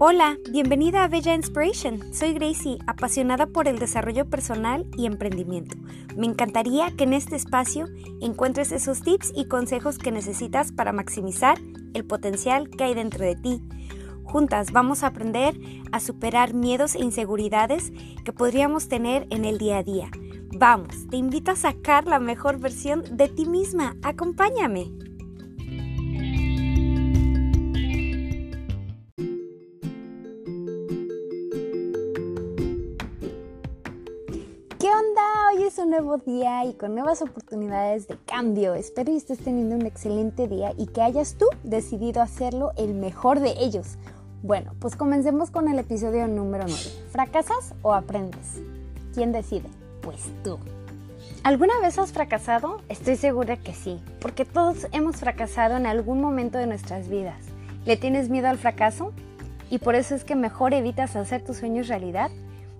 Hola, bienvenida a Bella Inspiration. Soy Gracie, apasionada por el desarrollo personal y emprendimiento. Me encantaría que en este espacio encuentres esos tips y consejos que necesitas para maximizar el potencial que hay dentro de ti. Juntas vamos a aprender a superar miedos e inseguridades que podríamos tener en el día a día. Vamos, te invito a sacar la mejor versión de ti misma. Acompáñame. Nuevo día y con nuevas oportunidades de cambio. Espero que estés teniendo un excelente día y que hayas tú decidido hacerlo el mejor de ellos. Bueno, pues comencemos con el episodio número 9. ¿Fracasas o aprendes? ¿Quién decide? Pues tú. ¿Alguna vez has fracasado? Estoy segura que sí, porque todos hemos fracasado en algún momento de nuestras vidas. ¿Le tienes miedo al fracaso? ¿Y por eso es que mejor evitas hacer tus sueños realidad?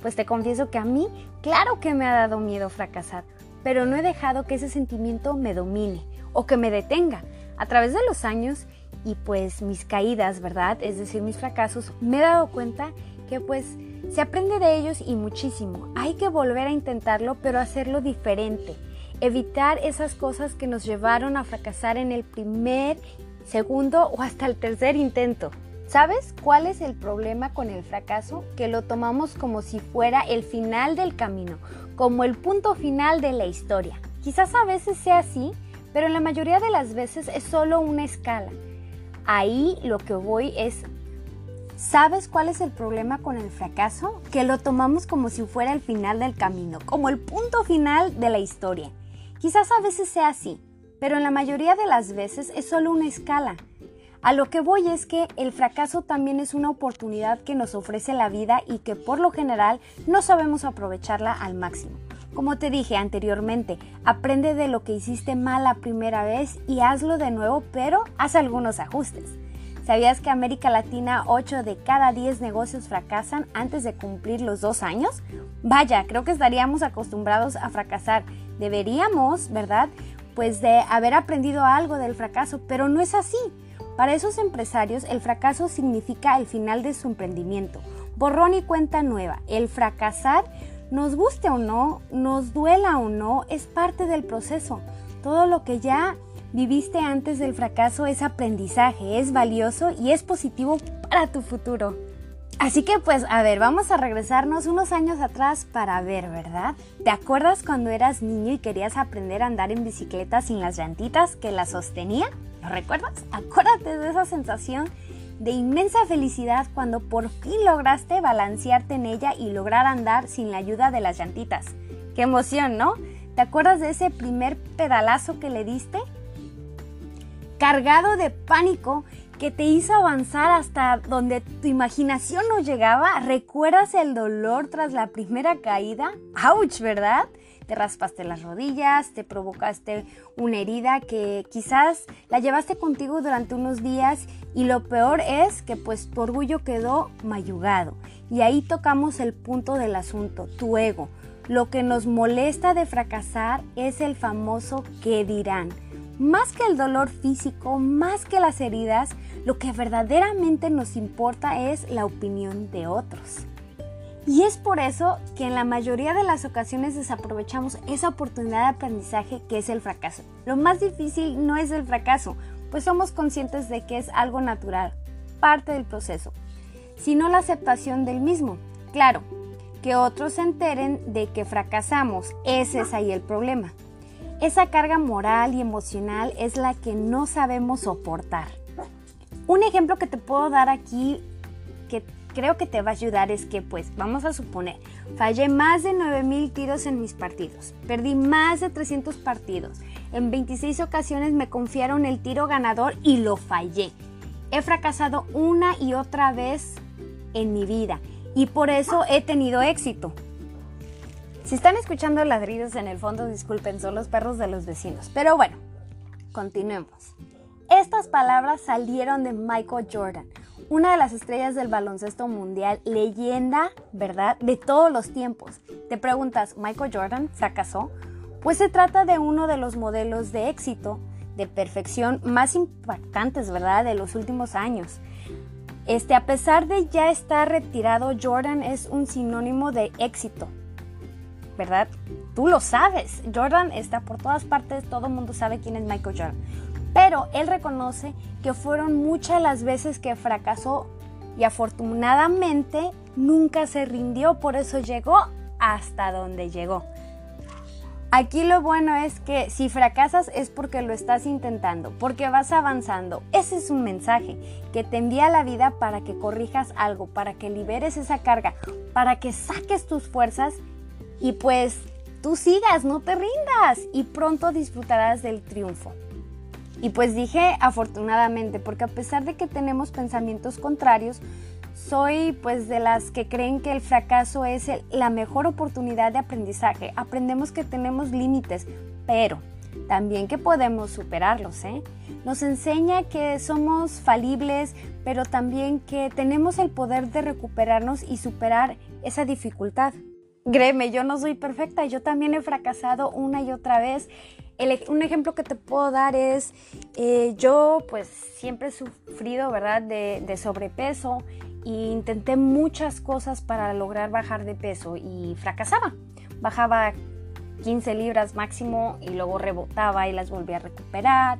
Pues te confieso que a mí, claro que me ha dado miedo fracasar, pero no he dejado que ese sentimiento me domine o que me detenga. A través de los años y pues mis caídas, ¿verdad? Es decir, mis fracasos, me he dado cuenta que pues se aprende de ellos y muchísimo. Hay que volver a intentarlo, pero hacerlo diferente. Evitar esas cosas que nos llevaron a fracasar en el primer, segundo o hasta el tercer intento. ¿Sabes cuál es el problema con el fracaso? Que lo tomamos como si fuera el final del camino, como el punto final de la historia. Quizás a veces sea así, pero en la mayoría de las veces es solo una escala. Ahí lo que voy es, ¿sabes cuál es el problema con el fracaso? Que lo tomamos como si fuera el final del camino, como el punto final de la historia. Quizás a veces sea así, pero en la mayoría de las veces es solo una escala. A lo que voy es que el fracaso también es una oportunidad que nos ofrece la vida y que por lo general no sabemos aprovecharla al máximo. Como te dije anteriormente, aprende de lo que hiciste mal la primera vez y hazlo de nuevo, pero haz algunos ajustes. ¿Sabías que América Latina 8 de cada 10 negocios fracasan antes de cumplir los dos años? Vaya, creo que estaríamos acostumbrados a fracasar. Deberíamos, ¿verdad? Pues de haber aprendido algo del fracaso, pero no es así. Para esos empresarios, el fracaso significa el final de su emprendimiento. Borrón y cuenta nueva. El fracasar, nos guste o no, nos duela o no, es parte del proceso. Todo lo que ya viviste antes del fracaso es aprendizaje, es valioso y es positivo para tu futuro. Así que pues, a ver, vamos a regresarnos unos años atrás para ver, ¿verdad? ¿Te acuerdas cuando eras niño y querías aprender a andar en bicicleta sin las llantitas que la sostenían? ¿Lo recuerdas? Acuérdate de esa sensación de inmensa felicidad cuando por fin lograste balancearte en ella y lograr andar sin la ayuda de las llantitas. ¡Qué emoción, ¿no? ¿Te acuerdas de ese primer pedalazo que le diste? Cargado de pánico que te hizo avanzar hasta donde tu imaginación no llegaba. ¿Recuerdas el dolor tras la primera caída? ¡Auch! ¿Verdad? Te raspaste las rodillas, te provocaste una herida que quizás la llevaste contigo durante unos días y lo peor es que pues tu orgullo quedó mayugado. Y ahí tocamos el punto del asunto, tu ego. Lo que nos molesta de fracasar es el famoso qué dirán. Más que el dolor físico, más que las heridas, lo que verdaderamente nos importa es la opinión de otros. Y es por eso que en la mayoría de las ocasiones desaprovechamos esa oportunidad de aprendizaje que es el fracaso. Lo más difícil no es el fracaso, pues somos conscientes de que es algo natural, parte del proceso, sino la aceptación del mismo. Claro, que otros se enteren de que fracasamos, ese es ahí el problema. Esa carga moral y emocional es la que no sabemos soportar. Un ejemplo que te puedo dar aquí que creo que te va a ayudar es que, pues, vamos a suponer, fallé más de 9000 tiros en mis partidos, perdí más de 300 partidos, en 26 ocasiones me confiaron el tiro ganador y lo fallé. He fracasado una y otra vez en mi vida y por eso he tenido éxito. Si están escuchando ladridos en el fondo, disculpen, son los perros de los vecinos. Pero bueno, continuemos. Estas palabras salieron de Michael Jordan, una de las estrellas del baloncesto mundial, leyenda, ¿verdad?, de todos los tiempos. Te preguntas, ¿Michael Jordan fracasó? Pues se trata de uno de los modelos de éxito, de perfección más impactantes, ¿verdad?, de los últimos años. Este, a pesar de ya estar retirado, Jordan es un sinónimo de éxito, ¿verdad? Tú lo sabes. Jordan está por todas partes, todo el mundo sabe quién es Michael Jordan. Pero él reconoce que fueron muchas las veces que fracasó y afortunadamente nunca se rindió, por eso llegó hasta donde llegó. Aquí lo bueno es que si fracasas es porque lo estás intentando, porque vas avanzando. Ese es un mensaje que te envía la vida para que corrijas algo, para que liberes esa carga, para que saques tus fuerzas y pues tú sigas, no te rindas y pronto disfrutarás del triunfo. Y pues dije afortunadamente, porque a pesar de que tenemos pensamientos contrarios, soy pues de las que creen que el fracaso es la mejor oportunidad de aprendizaje. Aprendemos que tenemos límites, pero también que podemos superarlos. ¿eh? Nos enseña que somos falibles, pero también que tenemos el poder de recuperarnos y superar esa dificultad. Créeme, yo no soy perfecta, yo también he fracasado una y otra vez. un ejemplo que te puedo dar es, eh, yo pues siempre he sufrido, ¿verdad?, de, sobrepeso e intenté muchas cosas para lograr bajar de peso y fracasaba. Bajaba 15 libras máximo y luego rebotaba y las volví a recuperar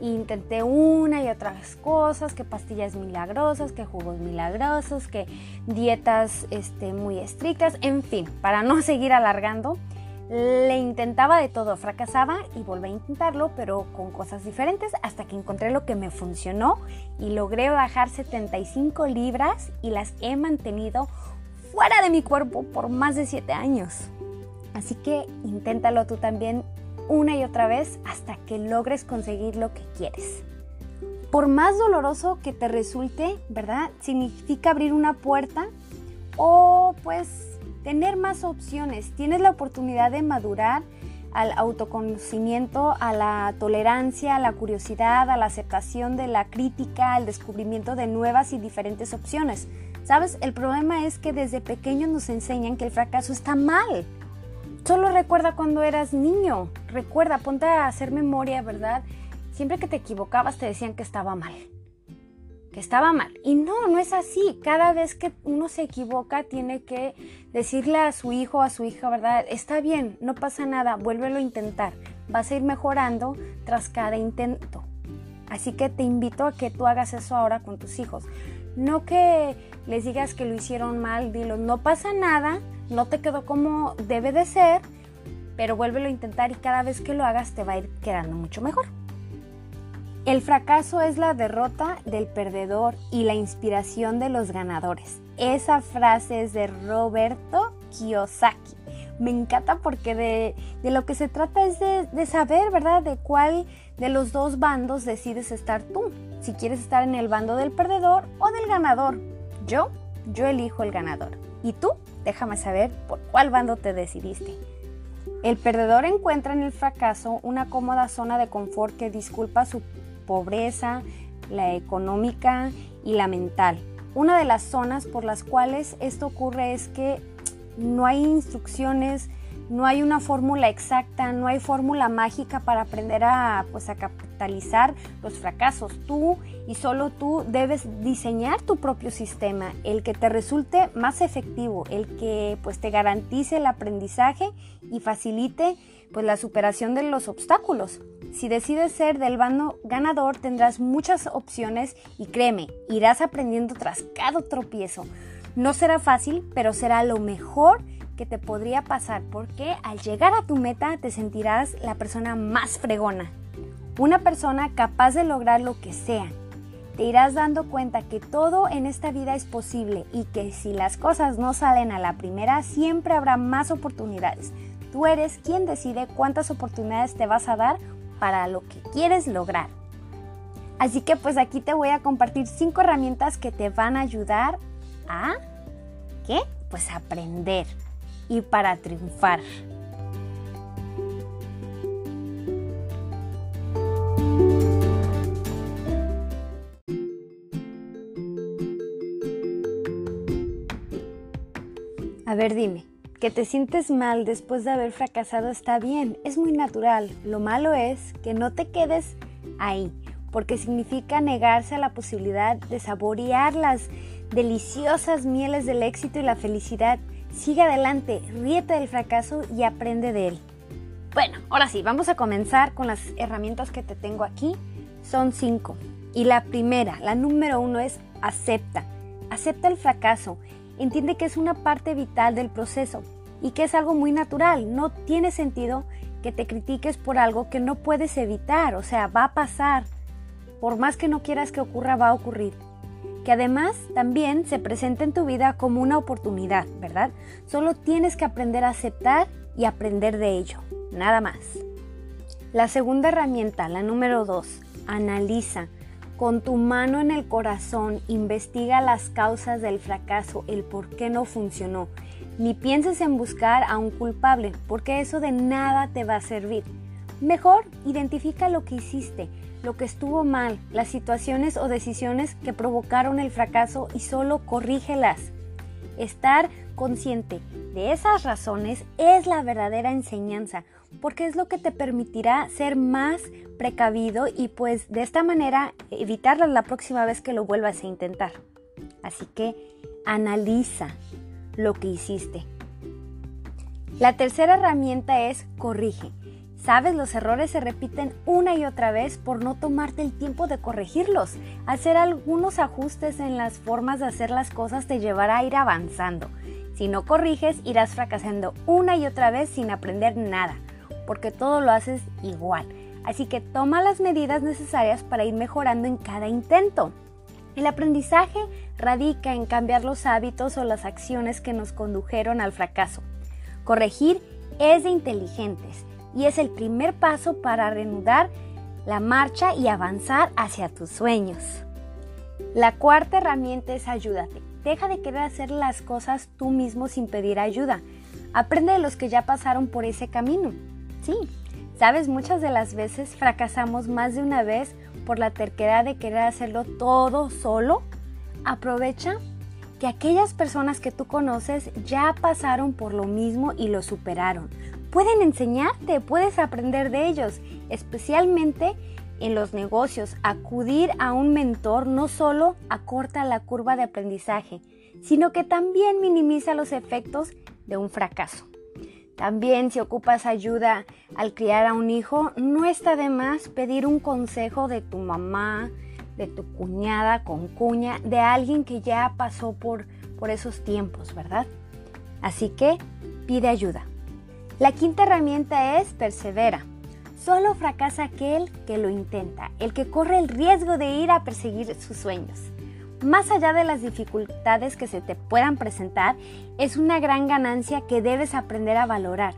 intenté una y otras cosas, que pastillas milagrosas, que jugos milagrosos, que dietas este, muy estrictas, en fin, para no seguir alargando, le intentaba de todo, fracasaba y volví a intentarlo, pero con cosas diferentes, hasta que encontré lo que me funcionó y logré bajar 75 libras y las he mantenido fuera de mi cuerpo por más de 7 años. Así que inténtalo tú también una y otra vez hasta que logres conseguir lo que quieres. Por más doloroso que te resulte, ¿verdad? Significa abrir una puerta o pues tener más opciones. Tienes la oportunidad de madurar al autoconocimiento, a la tolerancia, a la curiosidad, a la aceptación de la crítica, al descubrimiento de nuevas y diferentes opciones. ¿Sabes? El problema es que desde pequeños nos enseñan que el fracaso está mal Solo recuerda cuando eras niño. Recuerda, ponte a hacer memoria, ¿verdad? Siempre que te equivocabas te decían que estaba mal. Que estaba mal. Y no, no es así. Cada vez que uno se equivoca tiene que decirle a su hijo o a su hija, ¿verdad? Está bien, no pasa nada, vuélvelo a intentar. Vas a ir mejorando tras cada intento. Así que te invito a que tú hagas eso ahora con tus hijos. No que les digas que lo hicieron mal, dilo, no pasa nada, no te quedó como debe de ser, pero vuélvelo a intentar y cada vez que lo hagas te va a ir quedando mucho mejor. El fracaso es la derrota del perdedor y la inspiración de los ganadores. Esa frase es de Roberto Kiyosaki. Me encanta porque de, lo que se trata es de, de saber, ¿verdad?, de cuál de los dos bandos decides estar tú. Si quieres estar en el bando del perdedor o del ganador. Yo, yo elijo el ganador. ¿Y tú? Déjame saber por cuál bando te decidiste. El perdedor encuentra en el fracaso una cómoda zona de confort que disculpa su pobreza, la económica y la mental. Una de las zonas por las cuales esto ocurre es que no hay instrucciones, no hay una fórmula exacta, no hay fórmula mágica para aprender a, pues, a capitalizar los fracasos. Tú y solo tú debes diseñar tu propio sistema, el que te resulte más efectivo, el que pues, te garantice el aprendizaje y facilite pues, la superación de los obstáculos. Si decides ser del bando ganador, tendrás muchas opciones y créeme, irás aprendiendo tras cada tropiezo. No será fácil, pero será lo mejor que te podría pasar porque al llegar a tu meta te sentirás la persona más fregona. Una persona capaz de lograr lo que sea. Te irás dando cuenta que todo en esta vida es posible y que si las cosas no salen a la primera siempre habrá más oportunidades. Tú eres quien decide cuántas oportunidades te vas a dar para lo que quieres lograr. Así que pues aquí te voy a compartir cinco herramientas que te van a ayudar a ¿qué? Pues aprender y para triunfar. A ver, dime, que te sientes mal después de haber fracasado está bien, es muy natural. Lo malo es que no te quedes ahí. porque significa negarse a la posibilidad de saborear las deliciosas mieles del éxito y la felicidad. Sigue adelante, ríete del fracaso y aprende de él. Bueno, ahora sí, vamos a comenzar con las herramientas que te tengo aquí. Son cinco. Y la primera, la número uno es acepta. Acepta el fracaso. Entiende que es una parte vital del proceso y que es algo muy natural. No tiene sentido que te critiques por algo que no puedes evitar. O sea, va a pasar. Por más que no quieras que ocurra, va a ocurrir. Que además también se presenta en tu vida como una oportunidad, ¿verdad? Solo tienes que aprender a aceptar y aprender de ello. Nada más. La segunda herramienta, la número dos, analiza. Con tu mano en el corazón, investiga las causas del fracaso, el por qué no funcionó. Ni pienses en buscar a un culpable, porque eso de nada te va a servir. Mejor identifica lo que hiciste, lo que estuvo mal, las situaciones o decisiones que provocaron el fracaso y solo corrígelas. Estar consciente de esas razones es la verdadera enseñanza, porque es lo que te permitirá ser más precavido y pues de esta manera evitarlas la próxima vez que lo vuelvas a intentar. Así que analiza lo que hiciste. La tercera herramienta es corrige. Sabes, los errores se repiten una y otra vez por no tomarte el tiempo de corregirlos. Hacer algunos ajustes en las formas de hacer las cosas te llevará a ir avanzando. Si no corriges, irás fracasando una y otra vez sin aprender nada, porque todo lo haces igual. Así que toma las medidas necesarias para ir mejorando en cada intento. El aprendizaje radica en cambiar los hábitos o las acciones que nos condujeron al fracaso. Corregir es de inteligentes y es el primer paso para reanudar la marcha y avanzar hacia tus sueños. La cuarta herramienta es ayúdate. Deja de querer hacer las cosas tú mismo sin pedir ayuda. Aprende de los que ya pasaron por ese camino. Sí, sabes, muchas de las veces fracasamos más de una vez por la terquedad de querer hacerlo todo solo. Aprovecha que aquellas personas que tú conoces ya pasaron por lo mismo y lo superaron pueden enseñarte, puedes aprender de ellos, especialmente en los negocios. Acudir a un mentor no solo acorta la curva de aprendizaje, sino que también minimiza los efectos de un fracaso. También si ocupas ayuda al criar a un hijo, no está de más pedir un consejo de tu mamá, de tu cuñada con cuña, de alguien que ya pasó por, por esos tiempos, ¿verdad? Así que pide ayuda. La quinta herramienta es persevera. Solo fracasa aquel que lo intenta, el que corre el riesgo de ir a perseguir sus sueños. Más allá de las dificultades que se te puedan presentar, es una gran ganancia que debes aprender a valorar.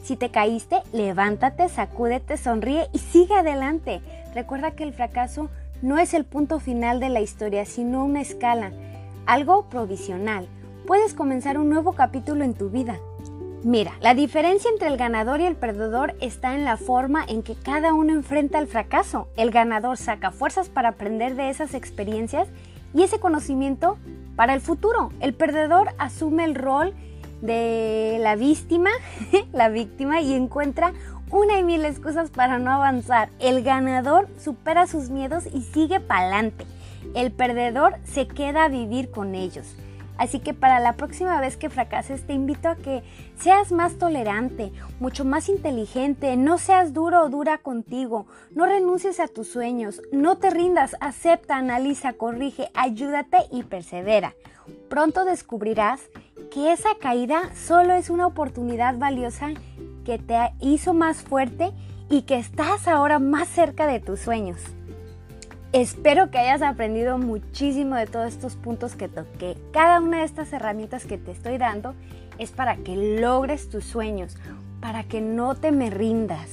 Si te caíste, levántate, sacúdete, sonríe y sigue adelante. Recuerda que el fracaso no es el punto final de la historia, sino una escala, algo provisional. Puedes comenzar un nuevo capítulo en tu vida. Mira, la diferencia entre el ganador y el perdedor está en la forma en que cada uno enfrenta el fracaso. El ganador saca fuerzas para aprender de esas experiencias y ese conocimiento para el futuro. El perdedor asume el rol de la víctima, la víctima y encuentra una y mil excusas para no avanzar. El ganador supera sus miedos y sigue pa'lante. El perdedor se queda a vivir con ellos. Así que para la próxima vez que fracases te invito a que seas más tolerante, mucho más inteligente, no seas duro o dura contigo, no renuncies a tus sueños, no te rindas, acepta, analiza, corrige, ayúdate y persevera. Pronto descubrirás que esa caída solo es una oportunidad valiosa que te hizo más fuerte y que estás ahora más cerca de tus sueños. Espero que hayas aprendido muchísimo de todos estos puntos que toqué. Cada una de estas herramientas que te estoy dando es para que logres tus sueños, para que no te me rindas.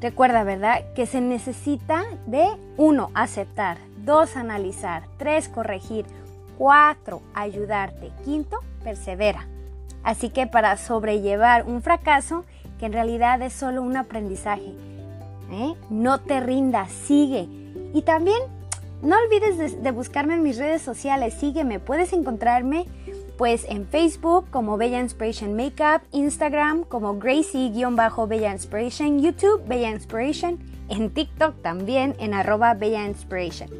Recuerda, ¿verdad? Que se necesita de 1. Aceptar. 2. Analizar. 3. Corregir. 4. Ayudarte. Quinto, persevera. Así que para sobrellevar un fracaso, que en realidad es solo un aprendizaje, ¿eh? no te rindas, sigue y también no olvides de, buscarme en mis redes sociales, sígueme, puedes encontrarme pues en Facebook como Bella Inspiration Makeup, Instagram como Gracie-Bella Inspiration, YouTube Bella Inspiration en TikTok también en arroba Bella Inspiration.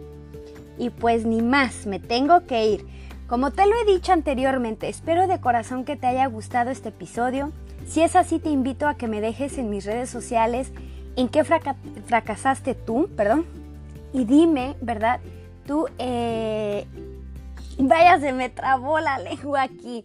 Y pues ni más, me tengo que ir. Como te lo he dicho anteriormente, espero de corazón que te haya gustado este episodio. Si es así, te invito a que me dejes en mis redes sociales en qué fracasaste tú, perdón, y dime, ¿verdad? Tú, eh, vaya, se me trabó la lengua aquí.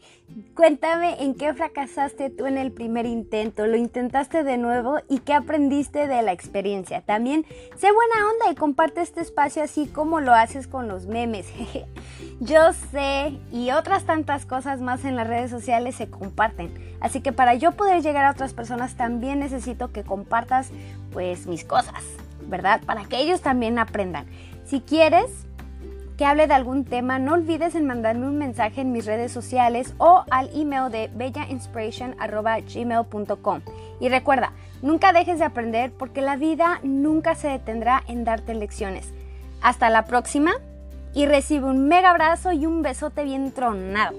Cuéntame en qué fracasaste tú en el primer intento, lo intentaste de nuevo y qué aprendiste de la experiencia. También sé buena onda y comparte este espacio así como lo haces con los memes. yo sé y otras tantas cosas más en las redes sociales se comparten. Así que para yo poder llegar a otras personas también necesito que compartas pues mis cosas, ¿verdad? Para que ellos también aprendan. Si quieres, que hable de algún tema, no olvides en mandarme un mensaje en mis redes sociales o al email de bellainspiration.gmail.com. Y recuerda, nunca dejes de aprender porque la vida nunca se detendrá en darte lecciones. Hasta la próxima y recibe un mega abrazo y un besote bien tronado.